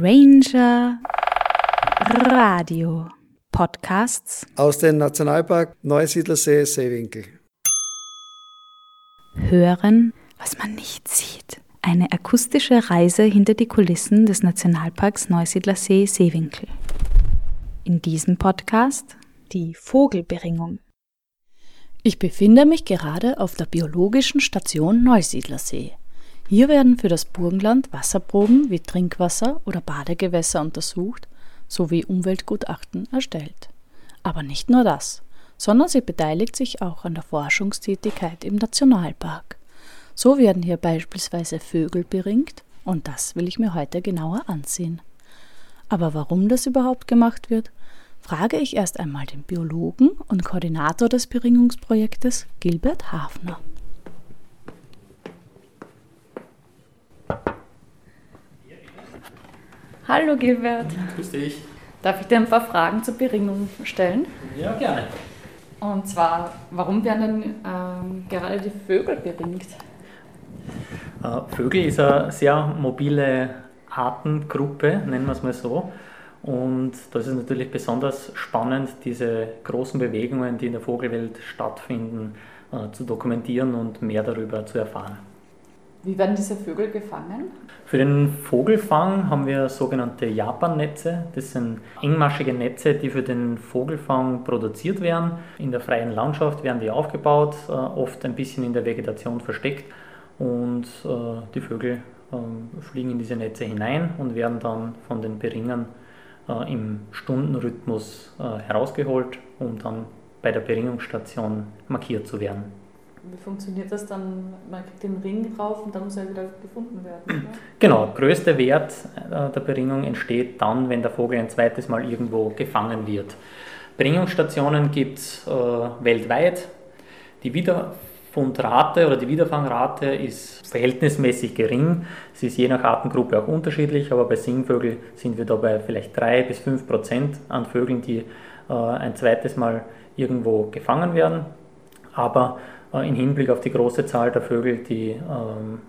Ranger Radio Podcasts aus dem Nationalpark Neusiedlersee Seewinkel. Hören, was man nicht sieht. Eine akustische Reise hinter die Kulissen des Nationalparks Neusiedlersee Seewinkel. In diesem Podcast die Vogelberingung. Ich befinde mich gerade auf der biologischen Station Neusiedlersee. Hier werden für das Burgenland Wasserproben wie Trinkwasser oder Badegewässer untersucht sowie Umweltgutachten erstellt. Aber nicht nur das, sondern sie beteiligt sich auch an der Forschungstätigkeit im Nationalpark. So werden hier beispielsweise Vögel beringt und das will ich mir heute genauer ansehen. Aber warum das überhaupt gemacht wird, frage ich erst einmal den Biologen und Koordinator des Beringungsprojektes Gilbert Hafner. Hallo Gilbert. Grüß dich. Darf ich dir ein paar Fragen zur Beringung stellen? Ja, gerne. Und zwar, warum werden denn ähm, gerade die Vögel beringt? Äh, Vögel ist eine sehr mobile Artengruppe, nennen wir es mal so. Und da ist es natürlich besonders spannend, diese großen Bewegungen, die in der Vogelwelt stattfinden, äh, zu dokumentieren und mehr darüber zu erfahren. Wie werden diese Vögel gefangen? Für den Vogelfang haben wir sogenannte Japan-Netze. Das sind engmaschige Netze, die für den Vogelfang produziert werden. In der freien Landschaft werden die aufgebaut, äh, oft ein bisschen in der Vegetation versteckt. Und äh, die Vögel ähm, fliegen in diese Netze hinein und werden dann von den Beringern äh, im Stundenrhythmus herausgeholt, um dann bei der Beringungsstation markiert zu werden. Wie funktioniert das dann? Man kriegt den Ring drauf und dann muss er wieder gefunden werden. Oder? Genau, der größte Wert äh, der Beringung entsteht dann, wenn der Vogel ein zweites Mal irgendwo gefangen wird. Beringungsstationen gibt es äh, weltweit. Die Wiederfundrate oder die Wiederfangrate ist verhältnismäßig gering. Sie ist je nach Artengruppe auch unterschiedlich, aber bei Singvögeln sind wir dabei vielleicht 3 bis 5 Prozent an Vögeln, die äh, ein zweites Mal irgendwo gefangen werden. Aber äh, im Hinblick auf die große Zahl der Vögel, die ähm,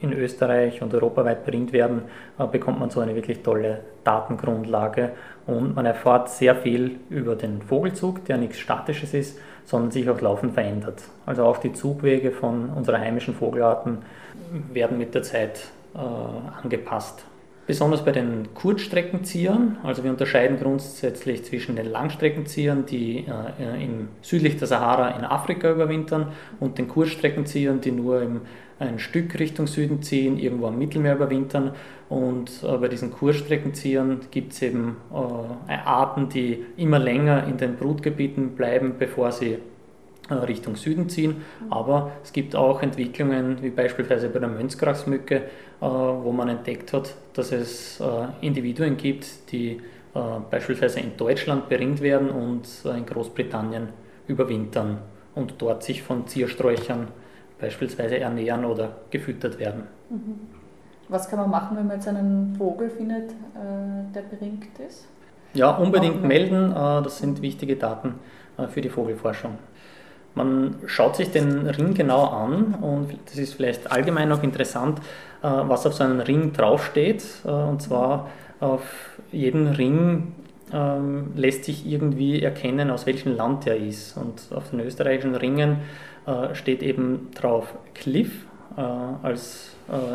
in Österreich und europaweit beringt werden, äh, bekommt man so eine wirklich tolle Datengrundlage und man erfährt sehr viel über den Vogelzug, der nichts Statisches ist, sondern sich auch laufend verändert. Also auch die Zugwege von unserer heimischen Vogelarten werden mit der Zeit äh, angepasst. Besonders bei den Kurzstreckenziehern, also wir unterscheiden grundsätzlich zwischen den Langstreckenziehern, die äh, im, südlich der Sahara in Afrika überwintern, und den Kurzstreckenziehern, die nur im, ein Stück Richtung Süden ziehen, irgendwo am Mittelmeer überwintern. Und äh, bei diesen Kurzstreckenziehern gibt es eben äh, Arten, die immer länger in den Brutgebieten bleiben, bevor sie Richtung Süden ziehen. Aber es gibt auch Entwicklungen, wie beispielsweise bei der Mönchsgrachsmücke, äh, wo man entdeckt hat, dass es äh, Individuen gibt, die äh, beispielsweise in Deutschland beringt werden und in Großbritannien überwintern und dort sich von Ziersträuchern beispielsweise ernähren oder gefüttert werden. Mhm. Was kann man machen, wenn man jetzt einen Vogel findet, der beringt ist? Ja, unbedingt melden. Das sind wichtige Daten für die Vogelforschung. Man schaut sich den Ring genau an und das ist vielleicht allgemein noch interessant, äh, was auf so einem Ring draufsteht. Äh, und zwar auf jedem Ring ähm, lässt sich irgendwie erkennen, aus welchem Land er ist. Und auf den österreichischen Ringen äh, steht eben drauf Cliff als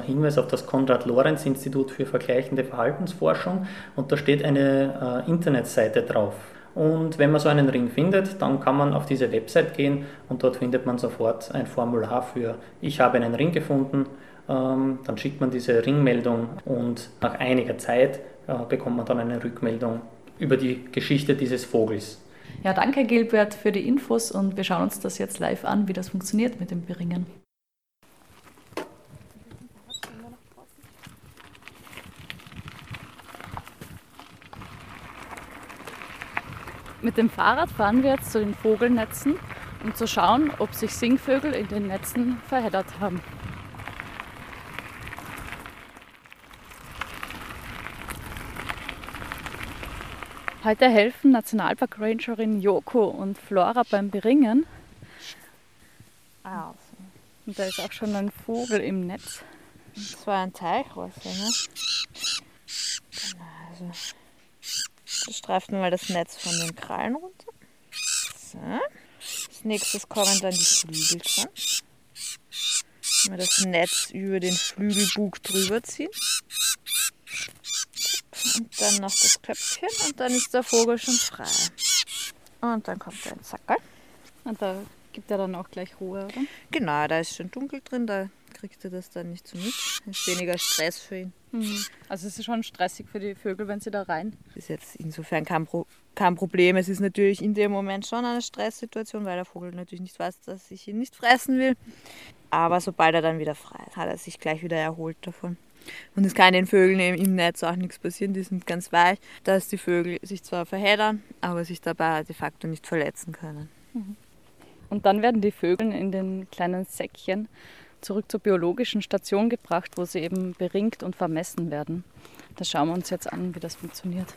Hinweis auf das Konrad-Lorenz-Institut für vergleichende Verhaltensforschung. Und da steht eine Internetseite drauf. Und wenn man so einen Ring findet, dann kann man auf diese Website gehen und dort findet man sofort ein Formular für Ich habe einen Ring gefunden ähm, dann schickt man diese Ringmeldung und nach einiger Zeit äh, bekommt man dann eine Rückmeldung über die Geschichte dieses Vogels. Ja, danke Gilbert für die Infos und wir schauen uns das jetzt live an, wie das funktioniert mit dem Beringen. Mit dem Fahrrad fahren wir jetzt zu den Vogelnetzen, um zu schauen, ob sich Singvögel in den Netzen verheddert haben. Heute helfen Nationalpark Rangerin Joko und Flora beim Beringen. Also. Und da ist auch schon ein Vogel im Netz. Das war ein Teichwasser, ne? Genau, also streift man mal das Netz von den Krallen runter. So. Als nächstes kommen dann die Flügel dran. Mal das Netz über den Flügelbug drüber ziehen. Und dann noch das Köpfchen und dann ist der Vogel schon frei. Und dann kommt ein Zackerl. Und da gibt er dann auch gleich Ruhe, oder? Genau, da ist schon dunkel drin, da kriegt er das dann nicht so mit. Ist weniger Stress für ihn. Mhm. Also es ist schon stressig für die Vögel, wenn sie da rein. Ist jetzt insofern kein, Pro kein Problem. Es ist natürlich in dem Moment schon eine Stresssituation, weil der Vogel natürlich nicht weiß, dass ich ihn nicht fressen will. Aber sobald er dann wieder frei ist, hat er sich gleich wieder erholt davon. Und es kann den Vögeln im Netz auch nichts passieren, die sind ganz weich, dass die Vögel sich zwar verheddern, aber sich dabei de facto nicht verletzen können. Und dann werden die Vögel in den kleinen Säckchen zurück zur biologischen Station gebracht, wo sie eben beringt und vermessen werden. Da schauen wir uns jetzt an, wie das funktioniert.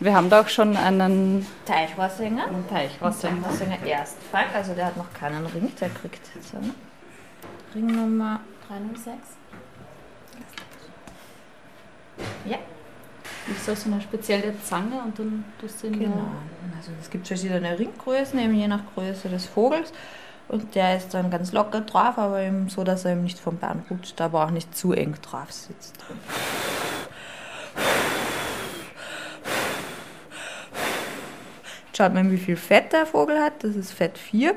Wir haben da auch schon einen Teichrossinger. Teichrossinger. Rossinger Erstfall, also der hat noch keinen Ring, der kriegt jetzt eine Ringnummer 306. Ja, Ist das so eine spezielle Zange und dann tust du ihn genau. Also es gibt verschiedene Ringgrößen, eben je nach Größe des Vogels. Und der ist dann ganz locker drauf, aber eben so, dass er eben nicht vom Bein rutscht, aber auch nicht zu eng drauf sitzt. Schaut man, wie viel Fett der Vogel hat. Das ist Fett 4.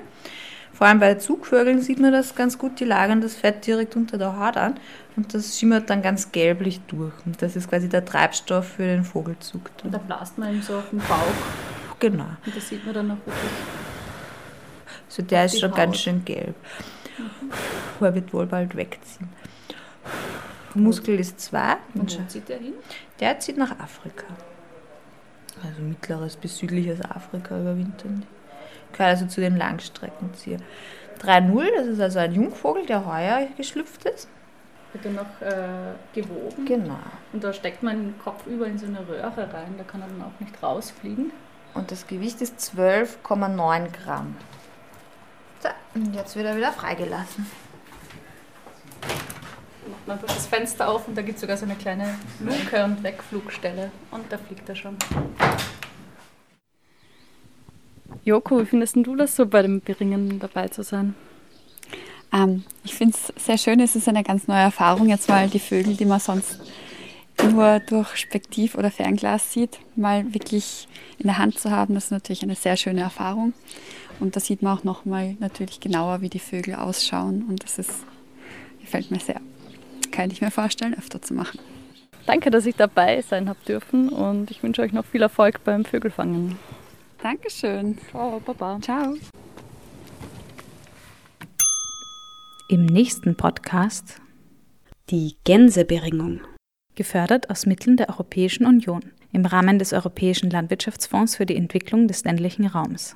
Vor allem bei Zugvögeln sieht man das ganz gut. Die lagern das Fett direkt unter der Haut an und das schimmert dann ganz gelblich durch. Und das ist quasi der Treibstoff für den Vogelzug. Und da blast man ihm so auf den Bauch Genau. und das sieht man dann auch wirklich. Also der ist schon Haut. ganz schön gelb. Er wird wohl bald wegziehen. Muskel ist 2. Und wo zieht der hin? Der zieht nach Afrika. Also mittleres bis südliches Afrika überwintern die. Gehört also zu den Langstreckenziehern. 3-0, das ist also ein Jungvogel, der heuer geschlüpft ist. Wird dann noch äh, gewogen. Genau. Und da steckt man den Kopf über in so eine Röhre rein, da kann er dann auch nicht rausfliegen. Und das Gewicht ist 12,9 Gramm. So, und jetzt wird er wieder freigelassen. Macht man einfach das Fenster auf und da gibt es sogar so eine kleine Luke und Wegflugstelle. Und da fliegt er schon. Joko, wie findest du das so bei dem Beringen dabei zu sein? Ähm, ich finde es sehr schön, es ist eine ganz neue Erfahrung, jetzt mal die Vögel, die man sonst nur durch Spektiv oder Fernglas sieht, mal wirklich in der Hand zu haben, das ist natürlich eine sehr schöne Erfahrung. Und da sieht man auch nochmal natürlich genauer, wie die Vögel ausschauen und das ist, gefällt mir sehr. Kann ich mir vorstellen, öfter zu machen. Danke, dass ich dabei sein habe dürfen und ich wünsche euch noch viel Erfolg beim Vögelfangen. Dankeschön. Ciao, Baba. Ciao. Im nächsten Podcast die Gänseberingung. Gefördert aus Mitteln der Europäischen Union im Rahmen des Europäischen Landwirtschaftsfonds für die Entwicklung des ländlichen Raums.